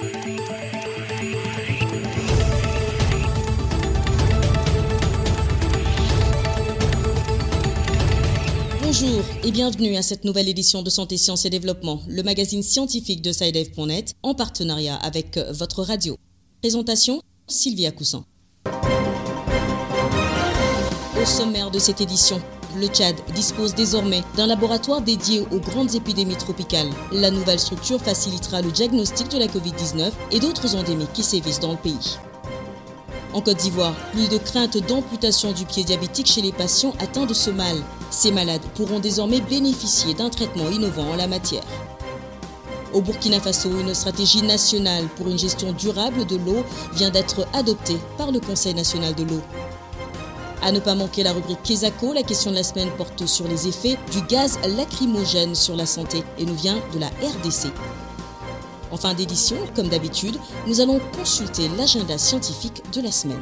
Bonjour et bienvenue à cette nouvelle édition de Santé, Sciences et Développement, le magazine scientifique de SciDev.net en partenariat avec votre radio. Présentation Sylvia Coussin. Au sommaire de cette édition, le Tchad dispose désormais d'un laboratoire dédié aux grandes épidémies tropicales. La nouvelle structure facilitera le diagnostic de la Covid-19 et d'autres endémiques qui sévissent dans le pays. En Côte d'Ivoire, plus de crainte d'amputation du pied diabétique chez les patients atteints de ce mal. Ces malades pourront désormais bénéficier d'un traitement innovant en la matière. Au Burkina Faso, une stratégie nationale pour une gestion durable de l'eau vient d'être adoptée par le Conseil national de l'eau. À ne pas manquer la rubrique Kesako, la question de la semaine porte sur les effets du gaz lacrymogène sur la santé et nous vient de la RDC. En fin d'édition, comme d'habitude, nous allons consulter l'agenda scientifique de la semaine.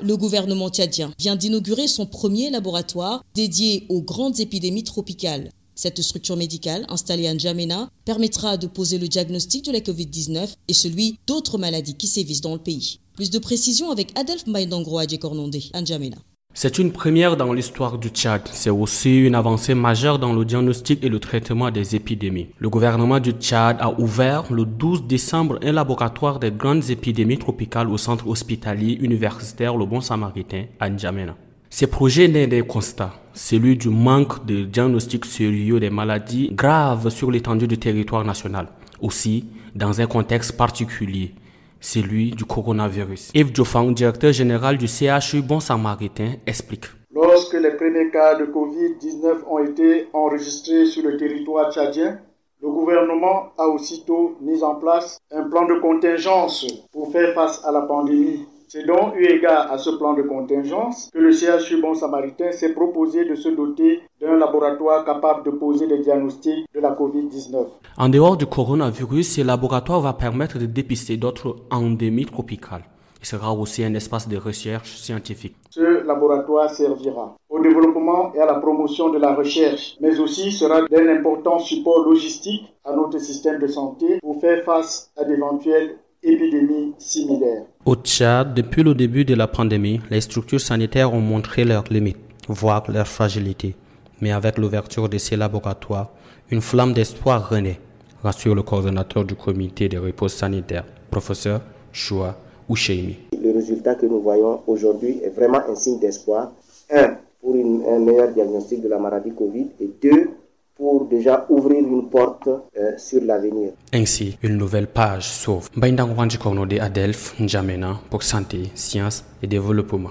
Le gouvernement tchadien vient d'inaugurer son premier laboratoire dédié aux grandes épidémies tropicales. Cette structure médicale, installée à N'Djamena, permettra de poser le diagnostic de la Covid-19 et celui d'autres maladies qui sévissent dans le pays. Plus de précisions avec Adelph Maïdangro Adjekornondé, N'Djamena. C'est une première dans l'histoire du Tchad. C'est aussi une avancée majeure dans le diagnostic et le traitement des épidémies. Le gouvernement du Tchad a ouvert le 12 décembre un laboratoire des grandes épidémies tropicales au centre hospitalier universitaire Le Bon Samaritain à N'Djamena. Ce projet naît des constats, celui du manque de diagnostic sérieux des maladies graves sur l'étendue du territoire national. Aussi, dans un contexte particulier, celui du coronavirus. Yves Jofang, directeur général du CHU Bon Samaritain, explique. Lorsque les premiers cas de Covid-19 ont été enregistrés sur le territoire tchadien, le gouvernement a aussitôt mis en place un plan de contingence pour faire face à la pandémie c'est donc eu égard à ce plan de contingence que le CHU Bon Samaritain s'est proposé de se doter d'un laboratoire capable de poser des diagnostics de la COVID-19. En dehors du coronavirus, ce laboratoire va permettre de dépister d'autres endémies tropicales. Il sera aussi un espace de recherche scientifique. Ce laboratoire servira au développement et à la promotion de la recherche, mais aussi sera d'un important support logistique à notre système de santé pour faire face à d'éventuelles épidémies similaires. Au Tchad, depuis le début de la pandémie, les structures sanitaires ont montré leurs limites, voire leur fragilité. Mais avec l'ouverture de ces laboratoires, une flamme d'espoir renaît, rassure le coordonnateur du comité de repos sanitaire, professeur Choua Oucheimi. Le résultat que nous voyons aujourd'hui est vraiment un signe d'espoir. Un, pour un meilleur diagnostic de la maladie Covid et deux, pour déjà ouvrir une porte euh, sur l'avenir. Ainsi, une nouvelle page s'ouvre. Baindang Wanjikono de Adelph N'Djamena pour santé, sciences et développement.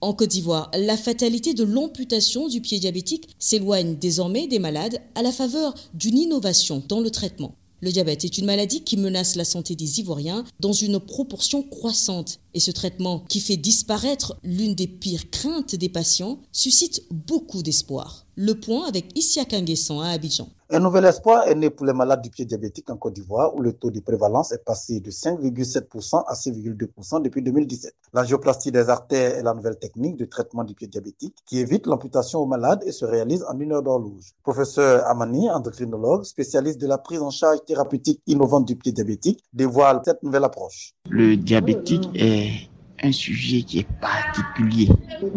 En Côte d'Ivoire, la fatalité de l'amputation du pied diabétique s'éloigne désormais des malades à la faveur d'une innovation dans le traitement. Le diabète est une maladie qui menace la santé des Ivoiriens dans une proportion croissante. Et ce traitement, qui fait disparaître l'une des pires craintes des patients, suscite beaucoup d'espoir. Le point avec Issia Kanguessan à Abidjan. Un nouvel espoir est né pour les malades du pied diabétique en Côte d'Ivoire où le taux de prévalence est passé de 5,7% à 6,2% depuis 2017. L'angioplastie des artères est la nouvelle technique de traitement du pied diabétique qui évite l'amputation aux malades et se réalise en une heure d'horloge. Professeur Amani, endocrinologue, spécialiste de la prise en charge thérapeutique innovante du pied diabétique, dévoile cette nouvelle approche. Le diabétique est un sujet qui est particulier.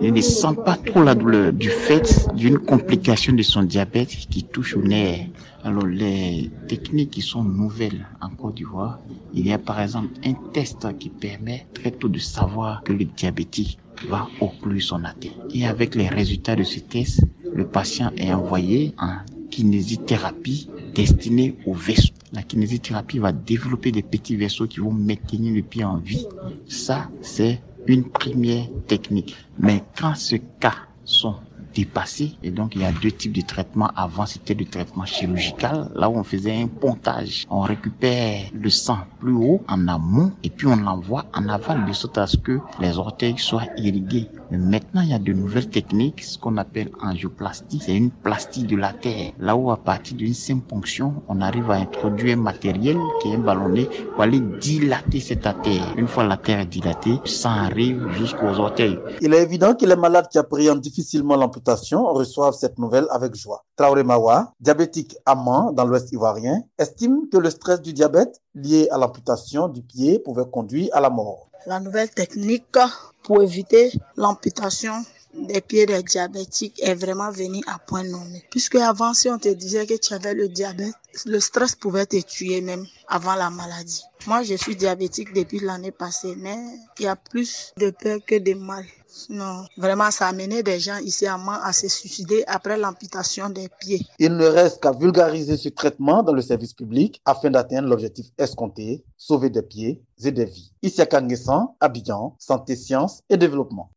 Il ne sent pas trop la douleur du fait d'une complication de son diabète qui touche au nerf. Alors les techniques qui sont nouvelles en Côte d'Ivoire, il y a par exemple un test qui permet très tôt de savoir que le diabétique va plus son athée. Et avec les résultats de ce test, le patient est envoyé en kinésithérapie destinée au vaisseau. La kinésithérapie va développer des petits vaisseaux qui vont maintenir le pied en vie. Ça, c'est une première technique. Mais quand ces cas sont dépassés, et donc il y a deux types de traitements. Avant, c'était le traitement chirurgical, là où on faisait un pontage. On récupère le sang plus haut, en amont, et puis on l'envoie en aval, de sorte à ce que les orteils soient irrigués Maintenant, il y a de nouvelles techniques, ce qu'on appelle angioplastie. C'est une plastie de la terre. Là où à partir d'une simple ponction, on arrive à introduire un matériel qui est ballonné pour aller dilater cette artère. Une fois la terre dilatée, ça arrive jusqu'aux orteils. Il est évident que les malades qui appréhendent difficilement l'amputation reçoivent cette nouvelle avec joie. Traoré Mawa, diabétique amant dans l'Ouest ivoirien, estime que le stress du diabète lié à l'amputation du pied pouvait conduire à la mort. La nouvelle technique pour éviter l'amputation des pieds des diabétiques est vraiment venue à point nommé. Puisque avant, si on te disait que tu avais le diabète, le stress pouvait te tuer même avant la maladie. Moi, je suis diabétique depuis l'année passée, mais il y a plus de peur que de mal. Non, vraiment, ça a amené des gens ici à moi à se suicider après l'amputation des pieds. Il ne reste qu'à vulgariser ce traitement dans le service public afin d'atteindre l'objectif escompté, sauver des pieds et des vies. Ici à Kangessan, Abidjan, Santé, Sciences et Développement.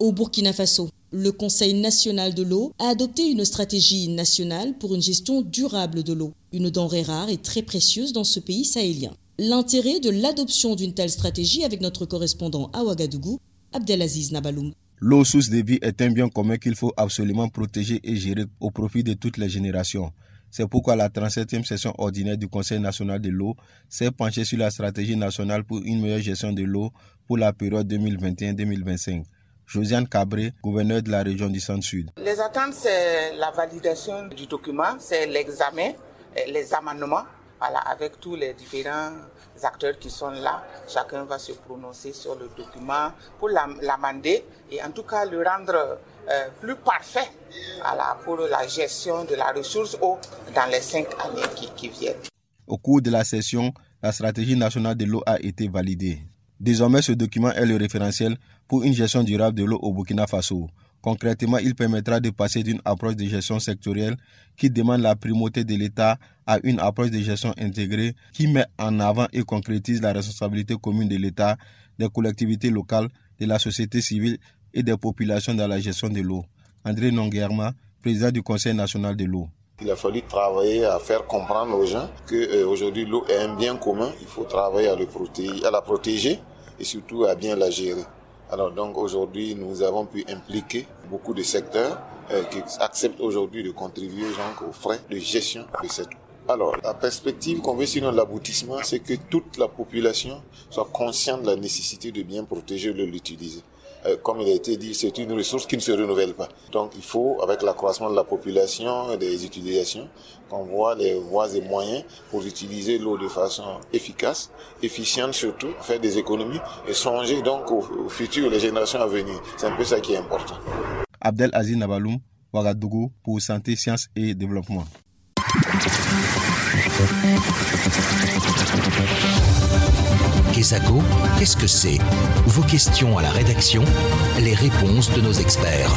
Au Burkina Faso, le Conseil national de l'eau a adopté une stratégie nationale pour une gestion durable de l'eau, une denrée rare et très précieuse dans ce pays sahélien. L'intérêt de l'adoption d'une telle stratégie avec notre correspondant à Ouagadougou, Abdelaziz Nabaloum. L'eau source de vie est un bien commun qu'il faut absolument protéger et gérer au profit de toutes les générations. C'est pourquoi la 37e session ordinaire du Conseil national de l'eau s'est penchée sur la stratégie nationale pour une meilleure gestion de l'eau pour la période 2021-2025. Josiane Cabré, gouverneur de la région du Centre-Sud. Les attentes, c'est la validation du document, c'est l'examen, les amendements, voilà, avec tous les différents acteurs qui sont là. Chacun va se prononcer sur le document pour l'amender et en tout cas le rendre euh, plus parfait voilà, pour la gestion de la ressource eau dans les cinq années qui, qui viennent. Au cours de la session, la stratégie nationale de l'eau a été validée. Désormais, ce document est le référentiel pour une gestion durable de l'eau au Burkina Faso. Concrètement, il permettra de passer d'une approche de gestion sectorielle qui demande la primauté de l'État à une approche de gestion intégrée qui met en avant et concrétise la responsabilité commune de l'État, des collectivités locales, de la société civile et des populations dans la gestion de l'eau. André Nonguerma, président du Conseil national de l'eau. Il a fallu travailler à faire comprendre aux gens qu'aujourd'hui l'eau est un bien commun, il faut travailler à, le protéger, à la protéger et surtout à bien la gérer. Alors donc aujourd'hui, nous avons pu impliquer beaucoup de secteurs euh, qui acceptent aujourd'hui de contribuer donc, aux frais de gestion de cette. Alors, la perspective qu'on veut sinon l'aboutissement, c'est que toute la population soit consciente de la nécessité de bien protéger l'eau l'utiliser. Euh, comme il a été dit, c'est une ressource qui ne se renouvelle pas. Donc il faut, avec l'accroissement de la population et des utilisations, qu'on voit les voies et moyens pour utiliser l'eau de façon efficace, efficiente surtout, faire des économies et songer donc au, futur, les générations à venir. C'est un peu ça qui est important. Abdel Aziz Nabaloum, Ouagadougou, pour Santé, Sciences et Développement. Kesako, qu'est-ce que c'est? Vos questions à la rédaction, les réponses de nos experts.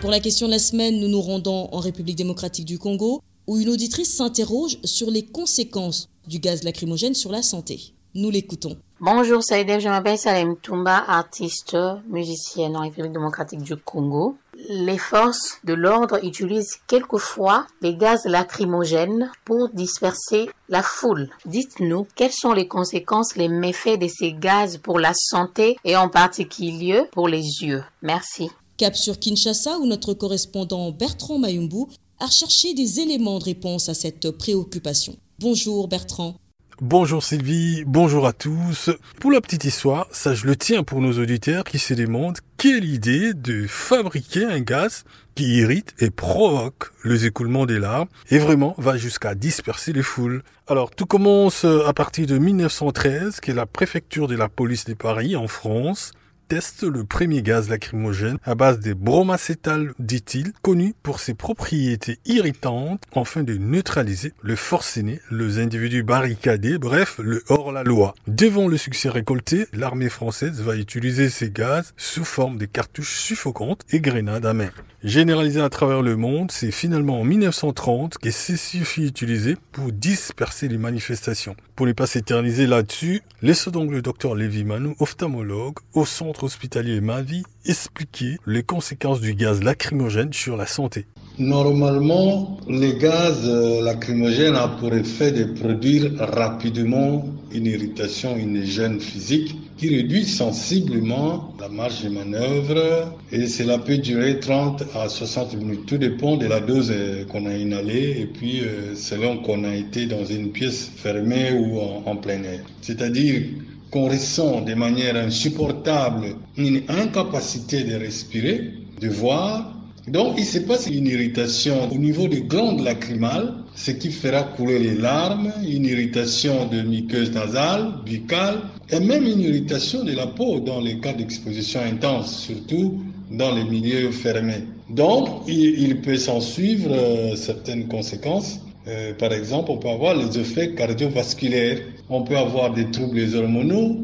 Pour la question de la semaine, nous nous rendons en République démocratique du Congo, où une auditrice s'interroge sur les conséquences du gaz lacrymogène sur la santé. Nous l'écoutons. Bonjour Saïdem, je m'appelle Salem Toumba, artiste, musicienne en République démocratique du Congo. Les forces de l'ordre utilisent quelquefois les gaz lacrymogènes pour disperser la foule. Dites-nous quelles sont les conséquences, les méfaits de ces gaz pour la santé et en particulier pour les yeux? Merci. Cap sur Kinshasa où notre correspondant Bertrand Mayumbu a cherché des éléments de réponse à cette préoccupation. Bonjour Bertrand. Bonjour Sylvie, bonjour à tous. Pour la petite histoire, ça je le tiens pour nos auditeurs qui se demandent quelle idée de fabriquer un gaz qui irrite et provoque les écoulements des larmes et vraiment va jusqu'à disperser les foules. Alors tout commence à partir de 1913, qui est la préfecture de la police de Paris en France teste le premier gaz lacrymogène à base de bromacétal d'éthyle, connu pour ses propriétés irritantes, afin de neutraliser le forcené, les individus barricadés, bref, le hors-la-loi. Devant le succès récolté, l'armée française va utiliser ces gaz sous forme de cartouches suffocantes et grenades à main. Généralisé à travers le monde, c'est finalement en 1930 que ceci fut utilisé pour disperser les manifestations. Pour ne pas s'éterniser là-dessus, laissons donc le docteur Manou, ophtalmologue, au centre hospitalier Mavi, expliquer les conséquences du gaz lacrymogène sur la santé. Normalement, les gaz lacrymogènes ont pour effet de produire rapidement une irritation, une gêne physique qui réduit sensiblement la marge de manœuvre et cela peut durer 30 à 60 minutes. Tout dépend de la dose qu'on a inhalée et puis euh, selon qu'on a été dans une pièce fermée ou en plein air. C'est-à-dire qu'on ressent de manière insupportable une incapacité de respirer, de voir. Donc il se passe une irritation au niveau des glandes lacrymales, ce qui fera couler les larmes, une irritation de muqueuse nasale, buccale, et même une irritation de la peau dans les cas d'exposition intense, surtout dans les milieux fermés. Donc il, peut s'en suivre euh, certaines conséquences. Euh, par exemple, on peut avoir les effets cardiovasculaires, on peut avoir des troubles hormonaux,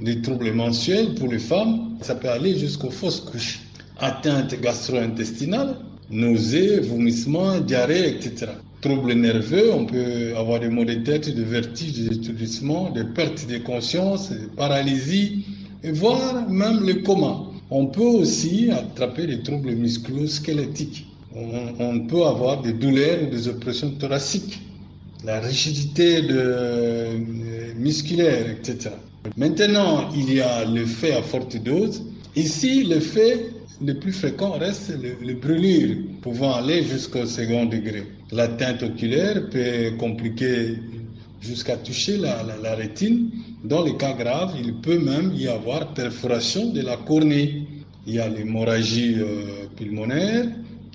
des troubles mensuels pour les femmes, ça peut aller jusqu'aux fausses couches, atteinte gastro-intestinale, nausées, vomissements, diarrhée, etc. Troubles nerveux, on peut avoir des maux de tête, des vertiges, des étourdissements, des pertes de conscience, des paralysies, et voire même le coma. On peut aussi attraper des troubles musculo-squelettiques. On, on, peut avoir des douleurs ou des oppressions thoraciques, la rigidité de, musculaire, etc. Maintenant, il y a le fait à forte dose. Ici, le fait le plus fréquent reste le, brûlure, pouvant aller jusqu'au second degré. L'atteinte oculaire peut compliquer jusqu'à toucher la, rétine. Dans les cas graves, il peut même y avoir perforation de la cornée. Il y a l'hémorragie euh, pulmonaire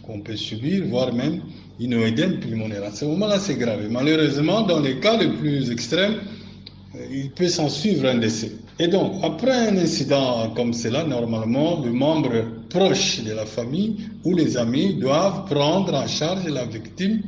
qu'on peut subir, voire même une pulmonaire. À ce moment-là, c'est grave. Malheureusement, dans les cas les plus extrêmes, il peut s'en suivre un décès. Et donc, après un incident comme cela, normalement, le membre proche de la famille ou les amis doivent prendre en charge la victime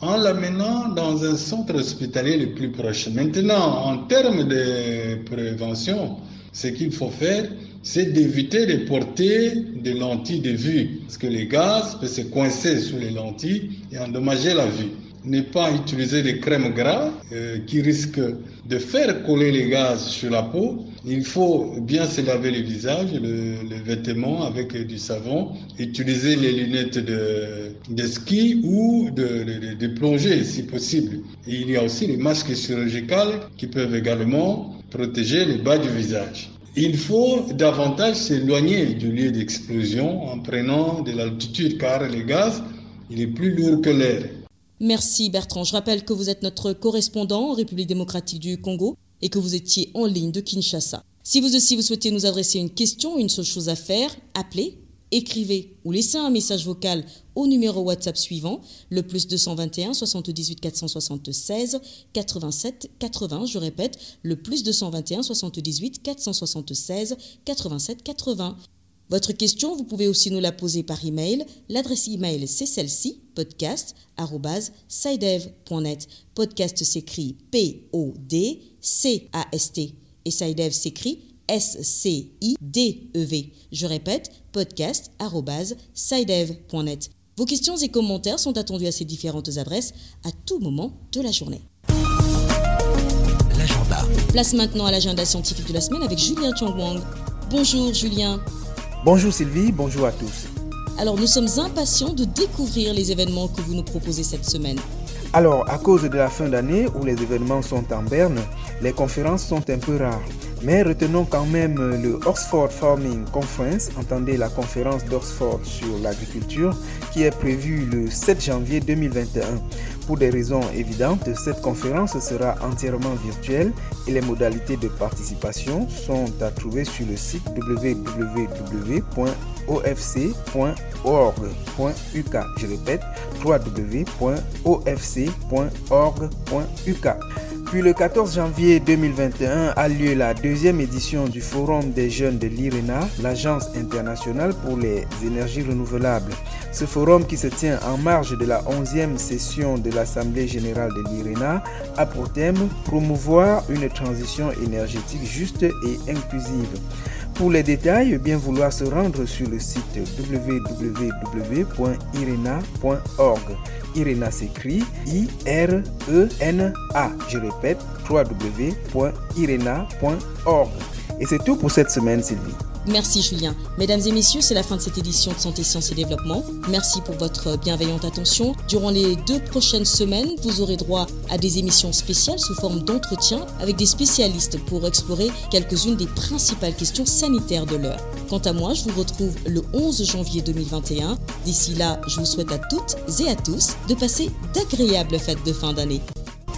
en l'amenant dans un centre hospitalier le plus proche. Maintenant, en termes de prévention, ce qu'il faut faire, c'est d'éviter de porter des lentilles de vue, parce que les gaz peuvent se coincer sous les lentilles et endommager la vue ne pas utiliser des crèmes gras euh, qui risquent de faire coller les gaz sur la peau. Il faut bien se laver le visage, le, le vêtement avec du savon, utiliser les lunettes de, ski ou de, plongée si possible. Il y a aussi les masques chirurgicaux qui peuvent également protéger le bas du visage. Il faut davantage s'éloigner du lieu d'explosion en prenant de l'altitude car le gaz il est plus lourd que l'air. Merci Bertrand. Je rappelle que vous êtes notre correspondant en République démocratique du Congo et que vous étiez en ligne de Kinshasa. Si vous aussi vous souhaitez nous adresser une question, une seule chose à faire, appelez, écrivez ou laissez un message vocal au numéro WhatsApp suivant, le plus 221 78 476 87 80. Je répète, le plus 221 78 476 87 80. Votre question, vous pouvez aussi nous la poser par email. L'adresse email, c'est celle-ci, podcast.sidev.net. Podcast s'écrit P-O-D-C-A-S-T. Et Sidev s'écrit S-C-I-D-E-V. Je répète, podcast.sidev.net. Vos questions et commentaires sont attendus à ces différentes adresses à tout moment de la journée. L'agenda. Place maintenant à l'agenda scientifique de la semaine avec Julien Chongwang. Bonjour Julien. Bonjour Sylvie, bonjour à tous. Alors nous sommes impatients de découvrir les événements que vous nous proposez cette semaine. Alors, à cause de la fin d'année où les événements sont en berne, les conférences sont un peu rares. Mais retenons quand même le Oxford Farming Conference, entendez la conférence d'Oxford sur l'agriculture, qui est prévue le 7 janvier 2021. Pour des raisons évidentes, cette conférence sera entièrement virtuelle et les modalités de participation sont à trouver sur le site www.ofc.org.uk. Je répète, www.ofc.org.uk. Puis le 14 janvier 2021 a lieu la deuxième édition du Forum des jeunes de l'IRENA, l'Agence internationale pour les énergies renouvelables. Ce forum qui se tient en marge de la 11e session de l'Assemblée générale de l'IRENA a pour thème promouvoir une transition énergétique juste et inclusive. Pour les détails, bien vouloir se rendre sur le site www.irena.org. Irena s'écrit I-R-E-N-A. Je répète, www.irena.org. Et c'est tout pour cette semaine, Sylvie. Merci Julien. Mesdames et messieurs, c'est la fin de cette édition de Santé, Sciences et Développement. Merci pour votre bienveillante attention. Durant les deux prochaines semaines, vous aurez droit à des émissions spéciales sous forme d'entretien avec des spécialistes pour explorer quelques-unes des principales questions sanitaires de l'heure. Quant à moi, je vous retrouve le 11 janvier 2021. D'ici là, je vous souhaite à toutes et à tous de passer d'agréables fêtes de fin d'année.